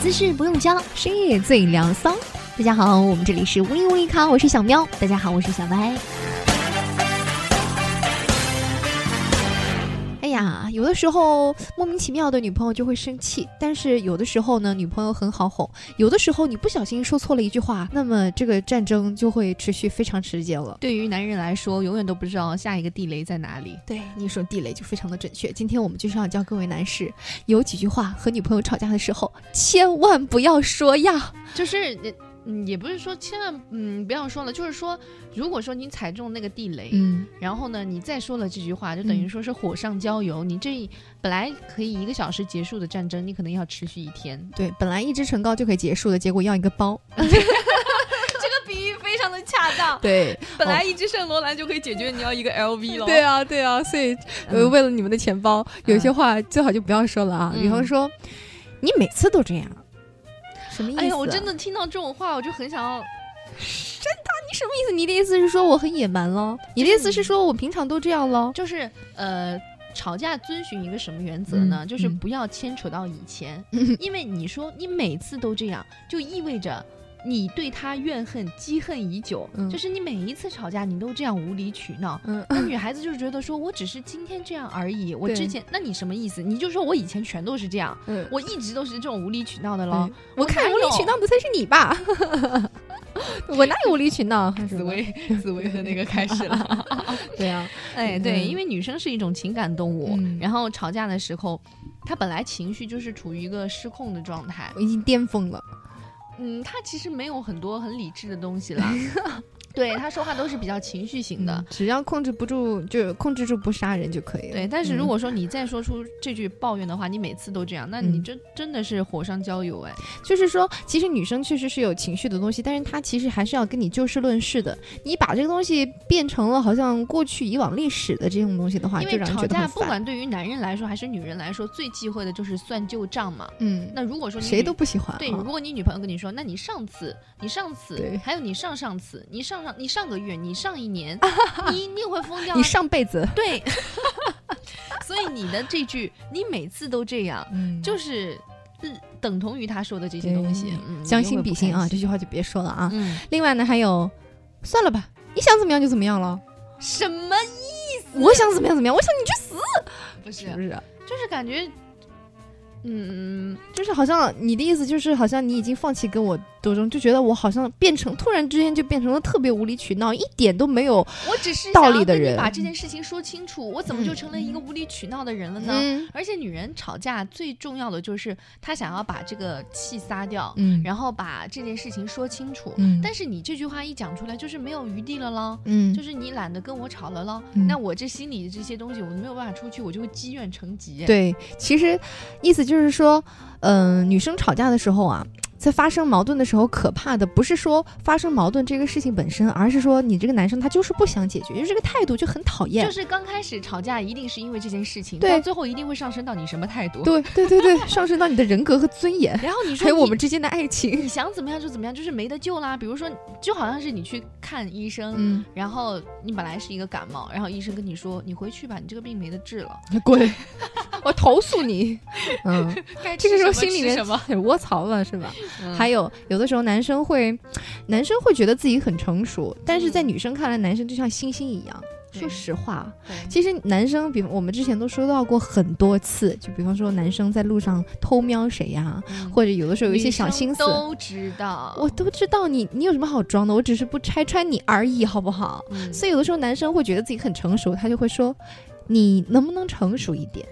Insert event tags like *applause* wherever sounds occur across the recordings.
姿势不用教，深夜最凉骚。大家好，我们这里是无力无力卡，我是小喵。大家好，我是小白。哎呀，有的时候莫名其妙的女朋友就会生气，但是有的时候呢，女朋友很好哄。有的时候你不小心说错了一句话，那么这个战争就会持续非常时间了。对于男人来说，永远都不知道下一个地雷在哪里。对你说地雷就非常的准确。今天我们就是要教各位男士，有几句话和女朋友吵架的时候千万不要说呀，就是嗯，也不是说千万嗯不要说了，就是说，如果说你踩中那个地雷，嗯，然后呢，你再说了这句话，就等于说是火上浇油。你这本来可以一个小时结束的战争，你可能要持续一天。对，本来一支唇膏就可以结束的，结果要一个包。*laughs* 这个比喻非常的恰当。对，本来一支圣罗兰就可以解决，你要一个 LV 了。对啊，对啊，所以呃，为了你们的钱包，有些话最好就不要说了啊。比方说，你每次都这样。什么意思？哎呀，我真的听到这种话，我就很想要真的。你什么意思？你的意思是说我很野蛮了？你的意思是说我平常都这样了？就是呃，吵架遵循一个什么原则呢？就是不要牵扯到以前，*laughs* 因为你说你每次都这样，就意味着。你对他怨恨积恨已久，就是你每一次吵架，你都这样无理取闹。那女孩子就是觉得说，我只是今天这样而已，我之前，那你什么意思？你就说我以前全都是这样，我一直都是这种无理取闹的喽。我看无理取闹的才是你吧？*laughs* 我哪有无理取闹？*laughs* 紫薇，*laughs* 紫薇的那个开始了。对啊，哎，对，因为女生是一种情感动物，然后吵架的时候，她本来情绪就是处于一个失控的状态，我已经巅峰了。嗯，他其实没有很多很理智的东西了。*laughs* 对他说话都是比较情绪型的，只要控制不住，就控制住不杀人就可以了。对，但是如果说你再说出这句抱怨的话，你每次都这样，那你真真的是火上浇油哎。就是说，其实女生确实是有情绪的东西，但是她其实还是要跟你就事论事的。你把这个东西变成了好像过去以往历史的这种东西的话，因为吵架不管对于男人来说还是女人来说，最忌讳的就是算旧账嘛。嗯，那如果说谁都不喜欢，对，如果你女朋友跟你说，那你上次、你上次，还有你上上次、你上上、你上个月。你上一年，*laughs* 你一定会疯掉。你上辈子对，*laughs* 所以你的这句“你每次都这样”，就是等同于他说的这些东西。将心比心啊，这句话就别说了啊。另外呢，还有，算了吧，你想怎么样就怎么样了。什么意思？我想怎么样怎么样，我想你去死。不是不是，就是感觉。嗯，就是好像你的意思就是好像你已经放弃跟我斗争，就觉得我好像变成突然之间就变成了特别无理取闹，一点都没有我只是道理的人。把这件事情说清楚，我怎么就成了一个无理取闹的人了呢？而且女人吵架最重要的就是她想要把这个气撒掉，嗯，然后把这件事情说清楚。嗯，但是你这句话一讲出来，就是没有余地了咯。嗯，就是你懒得跟我吵了喽。那我这心里的这些东西，我没有办法出去，我就会积怨成疾。对，其实意思。就是说，嗯，女生吵架的时候啊。在发生矛盾的时候，可怕的不是说发生矛盾这个事情本身，而是说你这个男生他就是不想解决，就这个态度就很讨厌。就是刚开始吵架一定是因为这件事情，到最后一定会上升到你什么态度？对对对对，上升到你的人格和尊严。然后你说还有我们之间的爱情，你想怎么样就怎么样，就是没得救啦。比如说，就好像是你去看医生，嗯，然后你本来是一个感冒，然后医生跟你说你回去吧，你这个病没得治了，*laughs* 滚，我投诉你。*laughs* 嗯，这个时候心里面什么窝槽了是吧？还有。有的时候男生会，男生会觉得自己很成熟，但是在女生看来，男生就像星星一样。说实话，其实男生，比我们之前都说到过很多次，就比方说男生在路上偷瞄谁呀，或者有的时候有一些小心思，都知道，我都知道你，你有什么好装的？我只是不拆穿你而已，好不好？所以有的时候男生会觉得自己很成熟，他就会说，你能不能成熟一点？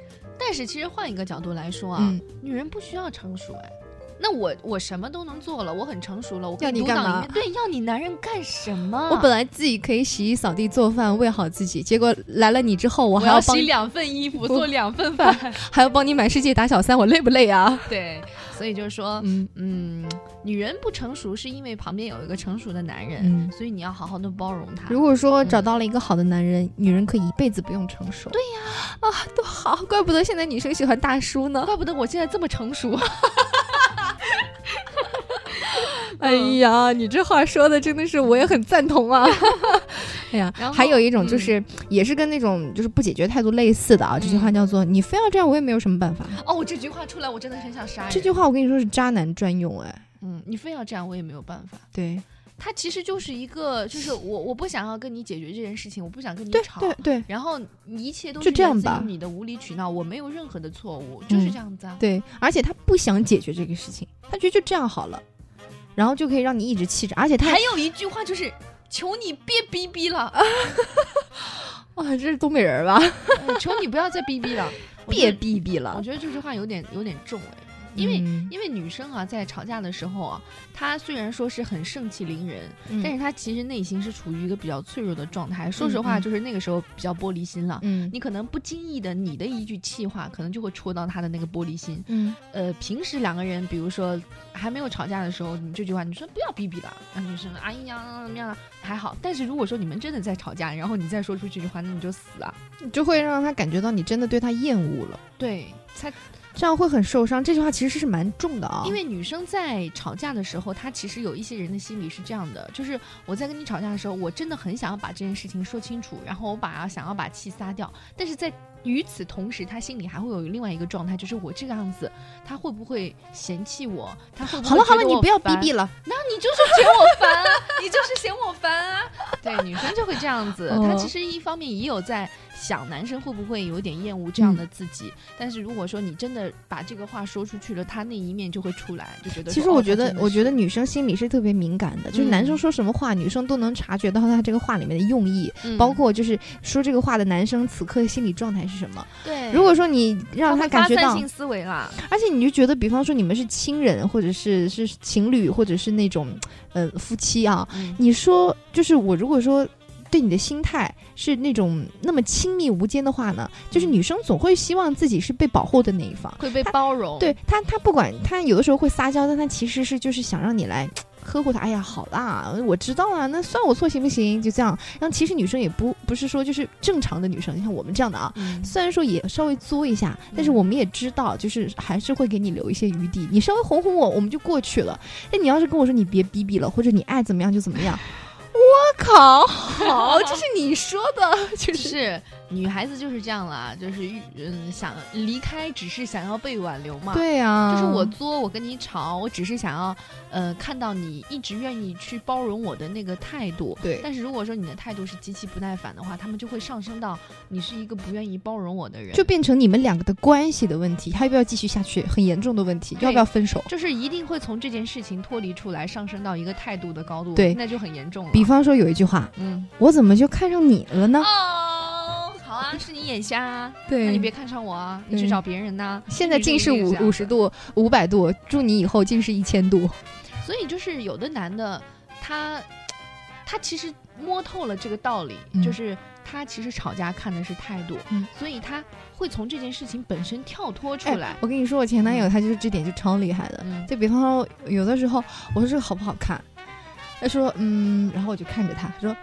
但是其实换一个角度来说啊，女人不需要成熟哎。那我我什么都能做了，我很成熟了，我要你干嘛？对，要你男人干什么？我本来自己可以洗衣扫地做饭喂好自己，结果来了你之后，我还要洗两份衣服做两份饭，*laughs* 还要帮你满世界打小三，我累不累啊？*laughs* 对，所以就是说，嗯嗯，女人不成熟是因为旁边有一个成熟的男人，所以你要好好的包容他。如果说找到了一个好的男人，女人可以一辈子不用成熟。对呀，啊，多好，怪不得现在女生喜欢大叔呢，怪不得我现在这么成熟。*laughs* *laughs* 哎呀，你这话说的真的是，我也很赞同啊。*laughs* 哎呀，还有一种就是也是跟那种就是不解决态度类似的啊，这句话叫做“你非要这样，我也没有什么办法”。哦，这句话出来，我真的很想杀人。这句话我跟你说是渣男专用，哎，嗯，你非要这样，我也没有办法。对。他其实就是一个，就是我我不想要跟你解决这件事情，我不想跟你吵，对对。然后一切都是这样吧，你的无理取闹，我没有任何的错误，就是这样子啊。对，而且他不想解决这个事情，他觉得就这样好了，然后就可以让你一直气着。而且他还有一句话就是，求你别逼逼了。*laughs* 哇，这是东北人吧？*laughs* *laughs* 求你不要再逼逼了，别逼逼了。我觉得这句话有点有点重哎。因为因为女生啊，在吵架的时候啊，她虽然说是很盛气凌人，但是她其实内心是处于一个比较脆弱的状态。说实话，就是那个时候比较玻璃心了。嗯，你可能不经意的，你的一句气话，可能就会戳到她的那个玻璃心。嗯，呃，平时两个人，比如说还没有吵架的时候，你这句话，你说不要逼逼了，那女生哎呀怎么样了还好。但是如果说你们真的在吵架，然后你再说出这句话，那你就死啊，就会让他感觉到你真的对他厌恶了。对，才。这样会很受伤，这句话其实是蛮重的啊。因为女生在吵架的时候，她其实有一些人的心理是这样的，就是我在跟你吵架的时候，我真的很想要把这件事情说清楚，然后我把想要把气撒掉，但是在。与此同时，他心里还会有另外一个状态，就是我这个样子，他会不会嫌弃我？他会不会好了好了，你不要逼逼了，那你就是嫌我烦啊，你就是嫌我烦啊。对，女生就会这样子，她其实一方面也有在想男生会不会有点厌恶这样的自己，但是如果说你真的把这个话说出去了，他那一面就会出来，就觉得。其实我觉得，我觉得女生心里是特别敏感的，就是男生说什么话，女生都能察觉到他这个话里面的用意，包括就是说这个话的男生此刻心理状态是什么。对。如果说你让他感觉到性思维啦，而且你就觉得，比方说你们是亲人，或者是是情侣，或者是那种呃夫妻啊，你说就是我如果说对你的心态是那种那么亲密无间的话呢，就是女生总会希望自己是被保护的那一方，会被包容。对他，他不管他有的时候会撒娇，但他其实是就是想让你来。呵护他，哎呀，好啦，我知道了，那算我错行不行？就这样。然后其实女生也不不是说就是正常的女生，像我们这样的啊，虽然说也稍微作一下，但是我们也知道，就是还是会给你留一些余地。你稍微哄哄我，我们就过去了。那你要是跟我说你别逼逼了，或者你爱怎么样就怎么样，我靠，好，这是你说的，*laughs* 就是。女孩子就是这样啦，就是嗯，想离开，只是想要被挽留嘛。对呀，就是我作，我跟你吵，我只是想要，呃，看到你一直愿意去包容我的那个态度。对。但是如果说你的态度是极其不耐烦的话，他们就会上升到你是一个不愿意包容我的人，就变成你们两个的关系的问题，还要不要继续下去？很严重的问题，要不要分手？就是一定会从这件事情脱离出来，上升到一个态度的高度。对，那就很严重了。比方说有一句话，嗯，我怎么就看上你了呢？哦，好啊，是你眼瞎啊，对，那你别看上我啊，你去找别人呐。现在近视五五十度、五百度，祝你以后近视一千度。所以就是有的男的，他他其实摸透了这个道理，就是他其实吵架看的是态度，所以他会从这件事情本身跳脱出来。我跟你说，我前男友他就是这点就超厉害的。就比方说，有的时候我说这个好不好看，他说嗯，然后我就看着他他说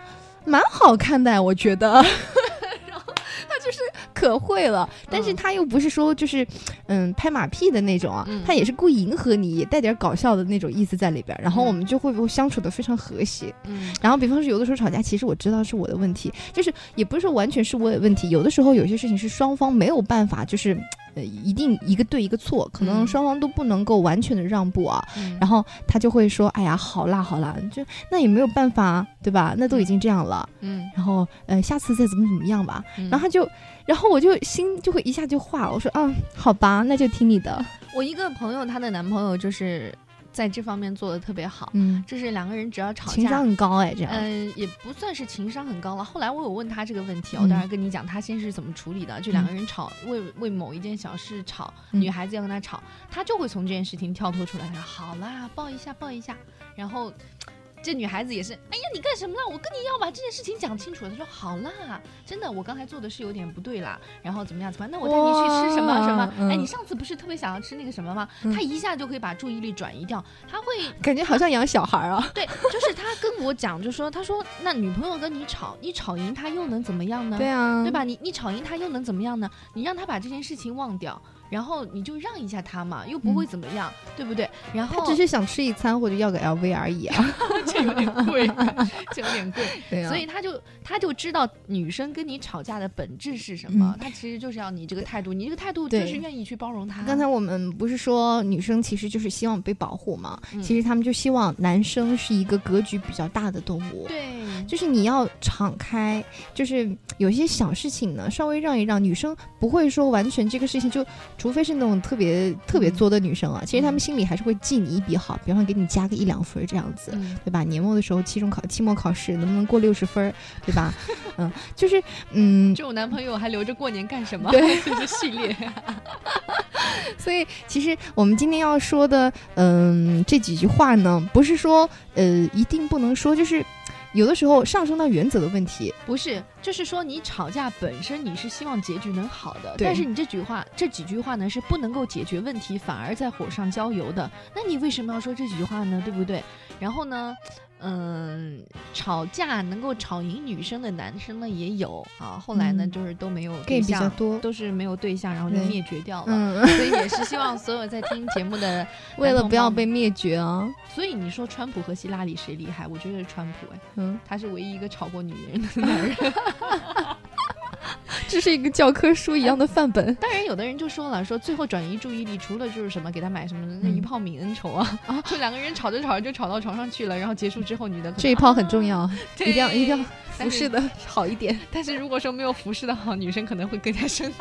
蛮好看的，我觉得。*laughs* 然后他就是可会了，但是他又不是说就是，嗯，拍马屁的那种啊，他也是故意迎合你，也带点搞笑的那种意思在里边，然后我们就会相处的非常和谐。嗯，然后比方说有的时候吵架，其实我知道是我的问题，就是也不是说完全是我的问题，有的时候有些事情是双方没有办法，就是。呃，一定一个对一个错，可能双方都不能够完全的让步啊。然后他就会说：“哎呀，好啦好啦，就那也没有办法，对吧？那都已经这样了。”嗯。然后呃，下次再怎么怎么样吧。然后他就，然后我就心就会一下就化了。我说：“啊，好吧，那就听你的。”我一个朋友，她的男朋友就是。在这方面做的特别好，嗯，就是两个人只要吵架，情商很高哎，这样，嗯，也不算是情商很高了。后来我有问他这个问题，我当然跟你讲，他先是怎么处理的，就两个人吵，为为某一件小事吵，女孩子要跟他吵，他就会从这件事情跳脱出来，他说好啦，抱一下，抱一下，然后。这女孩子也是，哎呀，你干什么了？我跟你要把这件事情讲清楚了。她说好啦，真的，我刚才做的是有点不对啦。然后怎么样？怎么样？那我带你去吃什么什么？哎，你上次不是特别想要吃那个什么吗？他一下就可以把注意力转移掉。他会 *laughs* 感觉好像养小孩啊。*laughs* 对，就是他跟我讲，就说他说那女朋友跟你吵，你吵赢他又能怎么样呢？对啊，对吧？你你吵赢他又能怎么样呢？你让他把这件事情忘掉。然后你就让一下他嘛，又不会怎么样，对不对？然后他只是想吃一餐或者要个 LV 而已啊，*laughs* 这有点贵，*laughs* 这有点贵。*laughs* 对啊，所以他就他就知道女生跟你吵架的本质是什么，他其实就是要你这个态度，你这个态度就是愿意去包容他。刚才我们不是说女生其实就是希望被保护吗？其实他们就希望男生是一个格局比较大的动物，对，就是你要敞开，就是有些小事情呢稍微让一让，女生不会说完全这个事情就。除非是那种特别特别作的女生啊，其实她们心里还是会记你一笔好，比方说给你加个一两分这样子，对吧？年末的时候，期中考、期末考试能不能过六十分，对吧？*laughs* 嗯，就是嗯，这种男朋友还留着过年干什么？对，这 *laughs* 个系列。*laughs* 所以，其实我们今天要说的，嗯，这几句话呢，不是说呃一定不能说，就是。有的时候上升到原则的问题，不是，就是说你吵架本身你是希望结局能好的，但是你这句话这几句话呢是不能够解决问题，反而在火上浇油的，那你为什么要说这几句话呢？对不对？然后呢？嗯，吵架能够吵赢女生的男生呢也有啊，后来呢就是都没有对象，都是没有对象，然后就灭绝掉了。所以也是希望所有在听节目的，*laughs* 为了不要被灭绝啊。所以你说川普和希拉里谁厉害？我觉得是川普哎，嗯，他是唯一一个吵过女人的男人。*laughs* 这是一个教科书一样的范本。当然，有的人就说了，说最后转移注意力，除了就是什么给他买什么那一炮泯恩仇啊啊，就两个人吵着吵着就吵到床上去了，然后结束之后，女的这一炮很重要，一定要一定要。服侍的好一点，但是如果说没有服侍的好，女生可能会更加生气。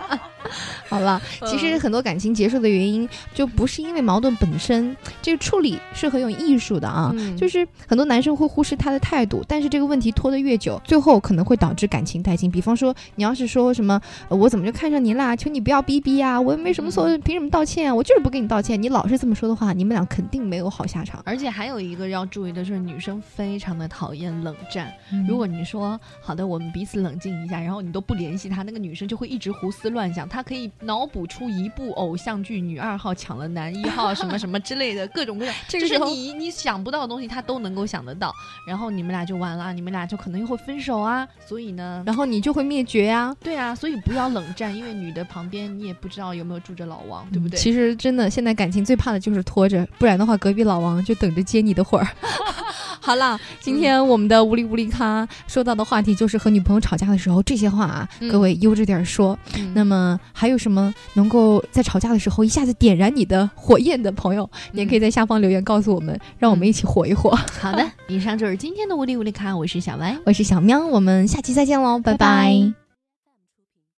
*laughs* *laughs* 好了，其实很多感情结束的原因就不是因为矛盾本身，这个处理是很有艺术的啊。就是很多男生会忽视他的态度，但是这个问题拖得越久，最后可能会导致感情殆尽。比方说，你要是说什么我怎么就看上你啦，求你不要逼逼呀，我又没什么错，凭什么道歉啊？我就是不跟你道歉。你老是这么说的话，你们俩肯定没有好下场。而且还有一个要注意的是，女生非常的讨厌冷战。如果你说好的，我们彼此冷静一下，然后你都不联系他，那个女生就会一直胡思乱想，她可以脑补出一部偶像剧，女二号抢了男一号，什么什么之类的各种各样，*laughs* 就是你你想不到的东西，他都能够想得到，然后你们俩就完了，你们俩就可能又会分手啊，所以呢，然后你就会灭绝呀，对啊，所以不要冷战，因为女的旁边你也不知道有没有住着老王，对不对？其实真的，现在感情最怕的就是拖着，不然的话，隔壁老王就等着接你的火儿。*laughs* 好了，今天我们的无理无理咖说到的话题就是和女朋友吵架的时候这些话啊，各位悠着点说。那么还有什么能够在吵架的时候一下子点燃你的火焰的朋友，也可以在下方留言告诉我们，让我们一起火一火。*laughs* 好的，以上就是今天的无理无理咖，我是小歪，我是小喵，我们下期再见喽，拜拜。